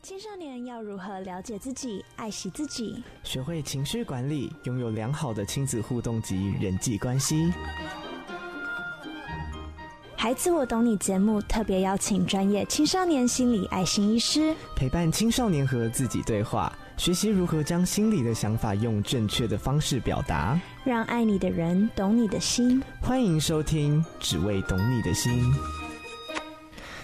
青少年要如何了解自己、爱惜自己，学会情绪管理，拥有良好的亲子互动及人际关系。孩子，我懂你节目特别邀请专业青少年心理爱心医师，陪伴青少年和自己对话，学习如何将心里的想法用正确的方式表达，让爱你的人懂你的心。欢迎收听《只为懂你的心》。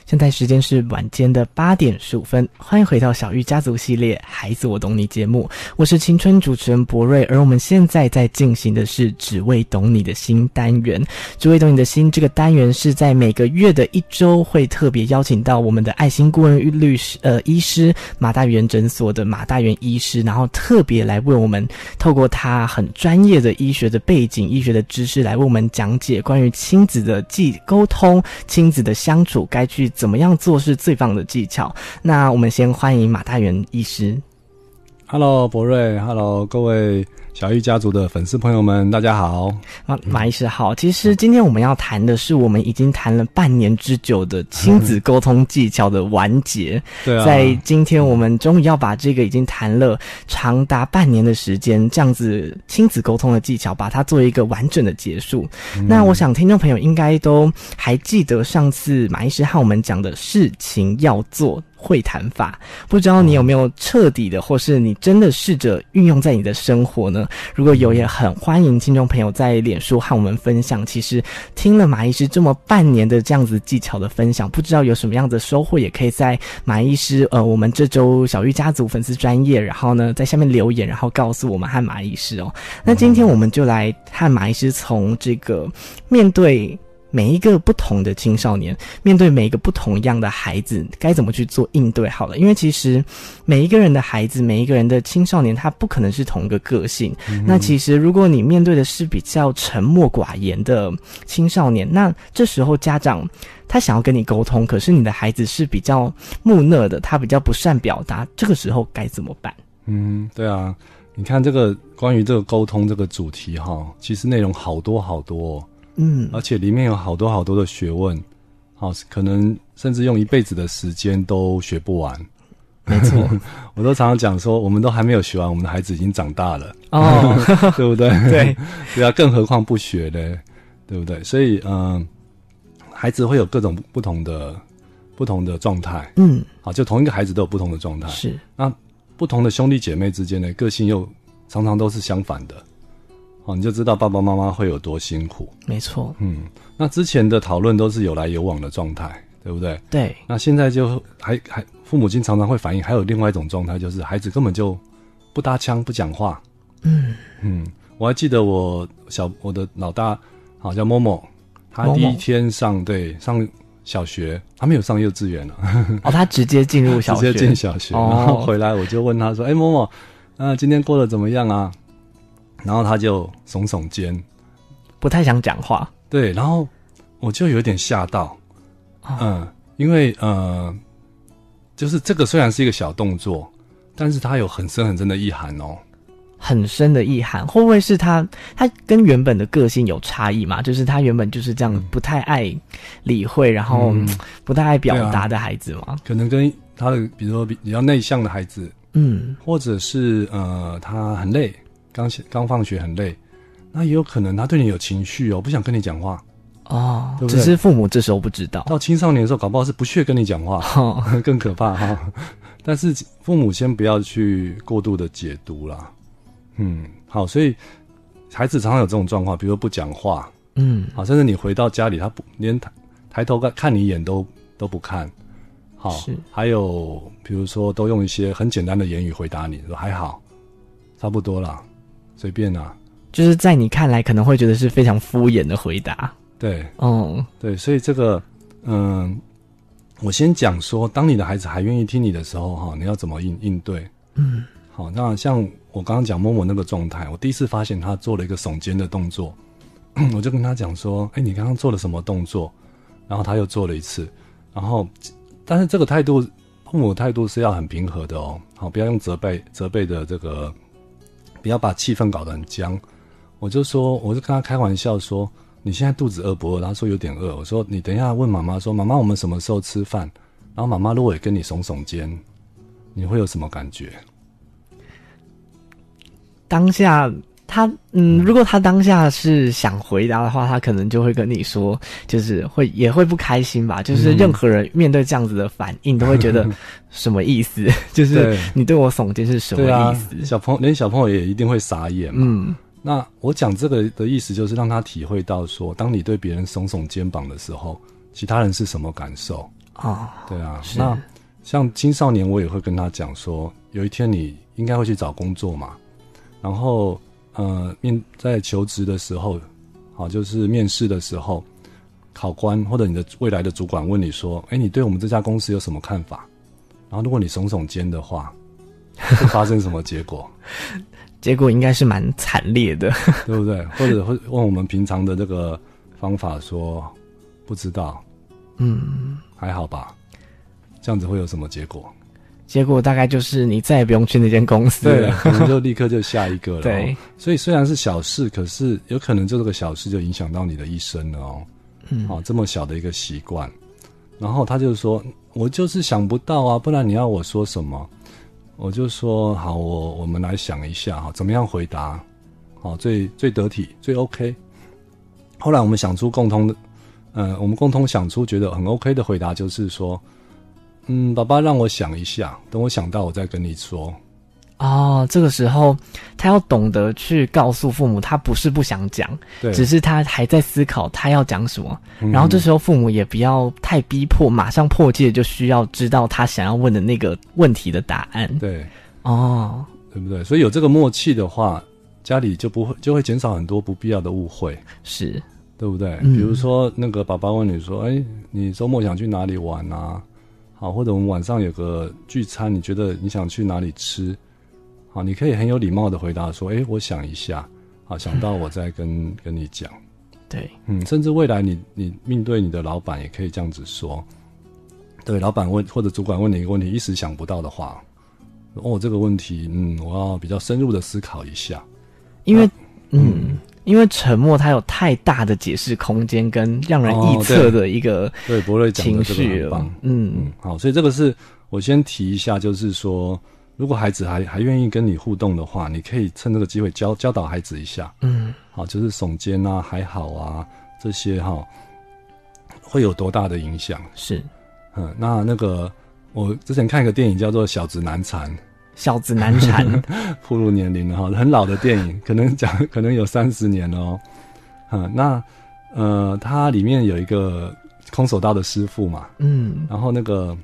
现在时间是晚间的八点十五分，欢迎回到小玉家族系列《孩子我懂你》节目，我是青春主持人博瑞，而我们现在在进行的是“只为懂你的心”单元。“只为懂你的心”这个单元是在每个月的一周会特别邀请到我们的爱心顾问律师呃医师马大元诊所的马大元医师，然后特别来为我们透过他很专业的医学的背景、医学的知识来为我们讲解关于亲子的既沟通、亲子的相处该去。怎么样做是最棒的技巧？那我们先欢迎马大元医师。Hello，博瑞，Hello，各位。小玉家族的粉丝朋友们，大家好。马马医师好。其实今天我们要谈的是，我们已经谈了半年之久的亲子沟通技巧的完结。对啊。在今天，我们终于要把这个已经谈了长达半年的时间，这样子亲子沟通的技巧，把它做一个完整的结束。嗯。那我想听众朋友应该都还记得上次马医师和我们讲的事情要做。会谈法，不知道你有没有彻底的，或是你真的试着运用在你的生活呢？如果有，也很欢迎听众朋友在脸书和我们分享。其实听了马医师这么半年的这样子技巧的分享，不知道有什么样的收获，也可以在马医师呃我们这周小玉家族粉丝专业，然后呢在下面留言，然后告诉我们和马医师哦。那今天我们就来和马医师从这个面对。每一个不同的青少年，面对每一个不同样的孩子，该怎么去做应对？好了，因为其实每一个人的孩子，每一个人的青少年，他不可能是同一个个性。嗯、那其实，如果你面对的是比较沉默寡言的青少年，那这时候家长他想要跟你沟通，可是你的孩子是比较木讷的，他比较不善表达，这个时候该怎么办？嗯，对啊，你看这个关于这个沟通这个主题哈，其实内容好多好多。嗯，而且里面有好多好多的学问，好，可能甚至用一辈子的时间都学不完。没错，我都常常讲说，我们都还没有学完，我们的孩子已经长大了，哦，对不对？对，对啊，更何况不学嘞，对不对？所以，嗯、呃，孩子会有各种不同的不同的状态，嗯，好，就同一个孩子都有不同的状态，是。那不同的兄弟姐妹之间呢，个性又常常都是相反的。哦，你就知道爸爸妈妈会有多辛苦。没错，嗯，那之前的讨论都是有来有往的状态，对不对？对。那现在就还还父母亲常常会反映，还有另外一种状态，就是孩子根本就不搭腔、不讲话。嗯嗯，我还记得我小我的老大，好叫某某，他第一天上对上小学，他没有上幼稚园了。哦，他直接进入小学，直接进小学，哦，然后回来我就问他说：“哎，某某，那今天过得怎么样啊？”然后他就耸耸肩，不太想讲话。对，然后我就有点吓到，哦、嗯，因为呃，就是这个虽然是一个小动作，但是它有很深很深的意涵哦，很深的意涵。会不会是他他跟原本的个性有差异嘛？就是他原本就是这样，不太爱理会，然后不太爱表达的孩子嘛？可能跟他的，比如说比较内向的孩子，嗯，或者是呃，他很累。刚刚放学很累，那也有可能他对你有情绪哦，不想跟你讲话哦，对不对？只是父母这时候不知道。到青少年的时候，搞不好是不屑跟你讲话，哦、更可怕哈、哦。但是父母先不要去过度的解读啦。嗯，好，所以孩子常常有这种状况，比如说不讲话，嗯，好，甚至你回到家里，他不连抬抬头看看你一眼都都不看，好，是还有比如说都用一些很简单的言语回答你说还好，差不多啦。随便啊，就是在你看来可能会觉得是非常敷衍的回答。对，哦，对，所以这个，嗯，我先讲说，当你的孩子还愿意听你的时候，哈，你要怎么应应对？嗯，好，那像我刚刚讲默默那个状态，我第一次发现他做了一个耸肩的动作，我就跟他讲说，哎，你刚刚做了什么动作？然后他又做了一次，然后，但是这个态度，父母态度是要很平和的哦，好，不要用责备责备的这个。不要把气氛搞得很僵，我就说，我就跟他开玩笑说，你现在肚子饿不饿？他说有点饿。我说你等一下问妈妈说，妈妈我们什么时候吃饭？然后妈妈如果也跟你耸耸肩，你会有什么感觉？当下他嗯，如果他当下是想回答的话，他可能就会跟你说，就是会也会不开心吧。就是任何人面对这样子的反应，都会觉得 什么意思？就是你对我耸肩是什么意思？啊、小朋友连小朋友也一定会傻眼嘛。嗯，那我讲这个的意思就是让他体会到说，当你对别人耸耸肩膀的时候，其他人是什么感受？哦，对啊。那像青少年，我也会跟他讲说，有一天你应该会去找工作嘛。然后，呃，面在求职的时候，好，就是面试的时候，考官或者你的未来的主管问你说：“哎，你对我们这家公司有什么看法？”然后，如果你耸耸肩的话，会发生什么结果？结果应该是蛮惨烈的，对不对？或者会问我们平常的这个方法说：“不知道。”嗯，还好吧。这样子会有什么结果？结果大概就是你再也不用去那间公司了，对，可能就立刻就下一个了。对，所以虽然是小事，可是有可能就这个小事就影响到你的一生了哦。嗯，好，这么小的一个习惯，然后他就说：“我就是想不到啊，不然你要我说什么？”我就说：“好，我我们来想一下哈，怎么样回答？好，最最得体，最 OK。”后来我们想出共通的，呃，我们共同想出觉得很 OK 的回答，就是说。嗯，爸爸让我想一下，等我想到，我再跟你说。哦，这个时候他要懂得去告诉父母，他不是不想讲，只是他还在思考他要讲什么。嗯。然后这时候父母也不要太逼迫，马上迫切就需要知道他想要问的那个问题的答案。对，哦，对不对？所以有这个默契的话，家里就不会就会减少很多不必要的误会，是对不对？嗯。比如说那个爸爸问你说：“哎，你周末想去哪里玩啊？”好，或者我们晚上有个聚餐，你觉得你想去哪里吃？好，你可以很有礼貌的回答说：“诶，我想一下，好，想到我再跟、嗯、跟你讲。”对，嗯，甚至未来你你面对你的老板也可以这样子说。对，老板问或者主管问你一个问题，一时想不到的话，哦，这个问题，嗯，我要比较深入的思考一下，因为，嗯。嗯因为沉默，它有太大的解释空间跟让人臆测的一个、哦、对，博瑞讲的这个很棒，嗯。嗯，好，所以这个是我先提一下，就是说，如果孩子还还愿意跟你互动的话，你可以趁这个机会教教导孩子一下，嗯，好，就是耸肩啊，还好啊，这些哈，会有多大的影响？是，嗯，那那个我之前看一个电影叫做《小子难缠》。小子难缠，步入年龄了哈，很老的电影，可能讲可能有三十年了哦。嗯，那呃，它里面有一个空手道的师傅嘛，嗯，然后那个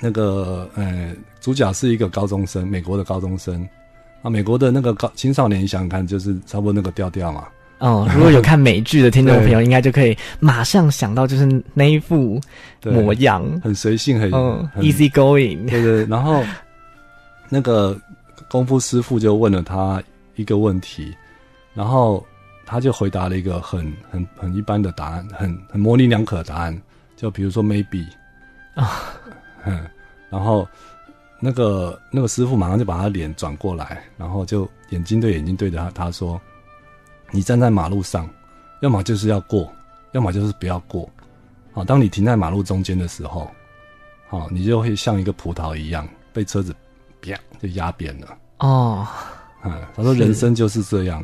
那个呃，主角是一个高中生，美国的高中生啊，美国的那个高青少年，你想想看，就是差不多那个调调嘛。哦，如果有看美剧的听众朋友，应该就可以马上想到，就是那一副模样，很随性，很嗯，easy going，对对，然后。那个功夫师傅就问了他一个问题，然后他就回答了一个很很很一般的答案，很很模棱两可的答案，就比如说 maybe 啊，嗯，然后那个那个师傅马上就把他脸转过来，然后就眼睛对眼睛对着他，他说：“你站在马路上，要么就是要过，要么就是不要过。好，当你停在马路中间的时候，好，你就会像一个葡萄一样被车子。”啪，就压扁了哦。嗯，他说人生就是这样，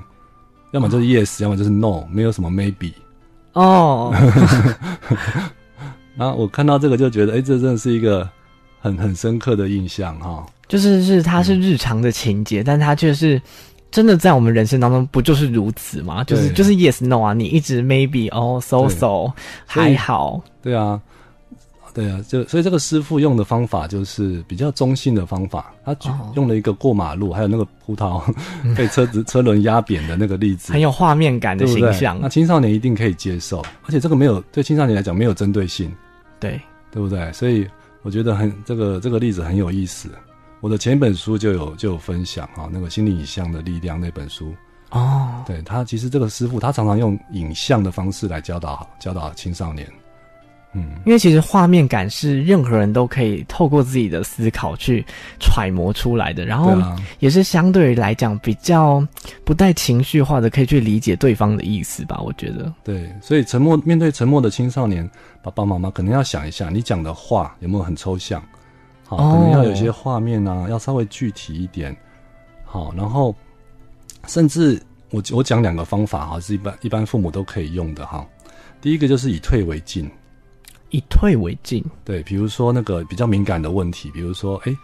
要么就是 yes，要么就是 no，没有什么 maybe。哦。然后我看到这个就觉得，哎、欸，这真的是一个很很深刻的印象哈。就是是它是日常的情节，嗯、但它却是真的在我们人生当中不就是如此吗？就是就是 yes no 啊，你一直 maybe 哦、oh, so so 还好。对啊。对啊，就所以这个师傅用的方法就是比较中性的方法，他用了一个过马路，还有那个葡萄 被车子 车轮压扁的那个例子，很有画面感的形象。那青少年一定可以接受，而且这个没有对青少年来讲没有针对性，对对不对？所以我觉得很这个这个例子很有意思。我的前一本书就有就有分享哈，那个心理影像的力量那本书哦，对他其实这个师傅他常常用影像的方式来教导教导青少年。嗯，因为其实画面感是任何人都可以透过自己的思考去揣摩出来的，然后也是相对于来讲比较不带情绪化的，可以去理解对方的意思吧。我觉得，对，所以沉默面对沉默的青少年，爸爸妈妈可能要想一下，你讲的话有没有很抽象，好，可能要有些画面啊，要稍微具体一点。好，然后甚至我我讲两个方法哈，是一般一般父母都可以用的哈。第一个就是以退为进，以退为进。对，比如说那个比较敏感的问题，比如说哎，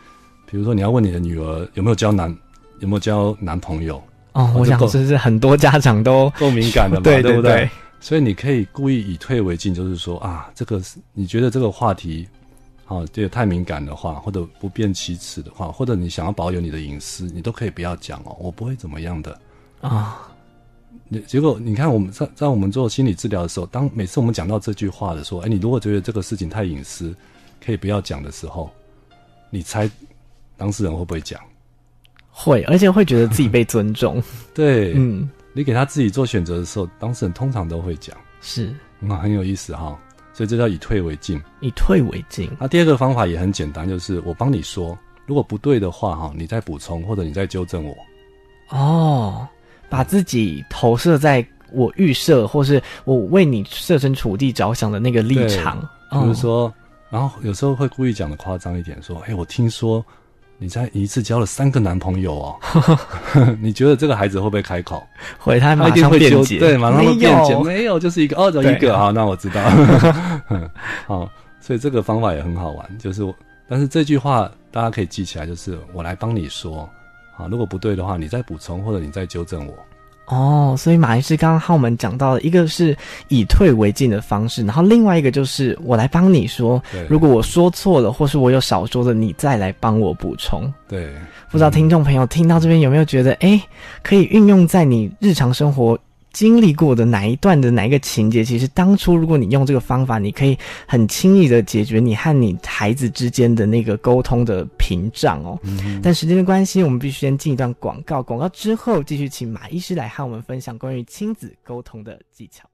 比如说你要问你的女儿有没有交男有没有交男朋友。哦，我想这是很多家长都够敏感的嘛，对对不对？对？所以你可以故意以退为进，就是说啊，这个你觉得这个话题，好、啊，这个太敏感的话，或者不便启齿的话，或者你想要保有你的隐私，你都可以不要讲哦，我不会怎么样的啊。你结果你看我们在在我们做心理治疗的时候，当每次我们讲到这句话的时候，哎，你如果觉得这个事情太隐私，可以不要讲的时候，你猜当事人会不会讲？会，而且会觉得自己被尊重。对，嗯，你给他自己做选择的时候，当事人通常都会讲，是，嗯，很有意思哈。所以这叫以退为进，以退为进。那第二个方法也很简单，就是我帮你说，如果不对的话哈，你再补充或者你再纠正我。哦，把自己投射在我预设或是我为你设身处地着想的那个立场，比如说，然后有时候会故意讲的夸张一点，说，哎，我听说。你在一次交了三个男朋友哦，你觉得这个孩子会不会开口？会，他马上辩解，对，马上会辩解，没有，就是一个，哦，就一个，好，那我知道，好，所以这个方法也很好玩，就是我，但是这句话大家可以记起来，就是我来帮你说，好，如果不对的话，你再补充或者你再纠正我。哦，所以马医师刚刚和我们讲到了一个是以退为进的方式，然后另外一个就是我来帮你说，如果我说错了或是我有少说的，你再来帮我补充。对，不知道听众朋友听到这边有没有觉得，哎、嗯，可以运用在你日常生活。经历过的哪一段的哪一个情节，其实当初如果你用这个方法，你可以很轻易的解决你和你孩子之间的那个沟通的屏障哦。嗯、但时间的关系，我们必须先进一段广告，广告之后继续请马医师来和我们分享关于亲子沟通的技巧。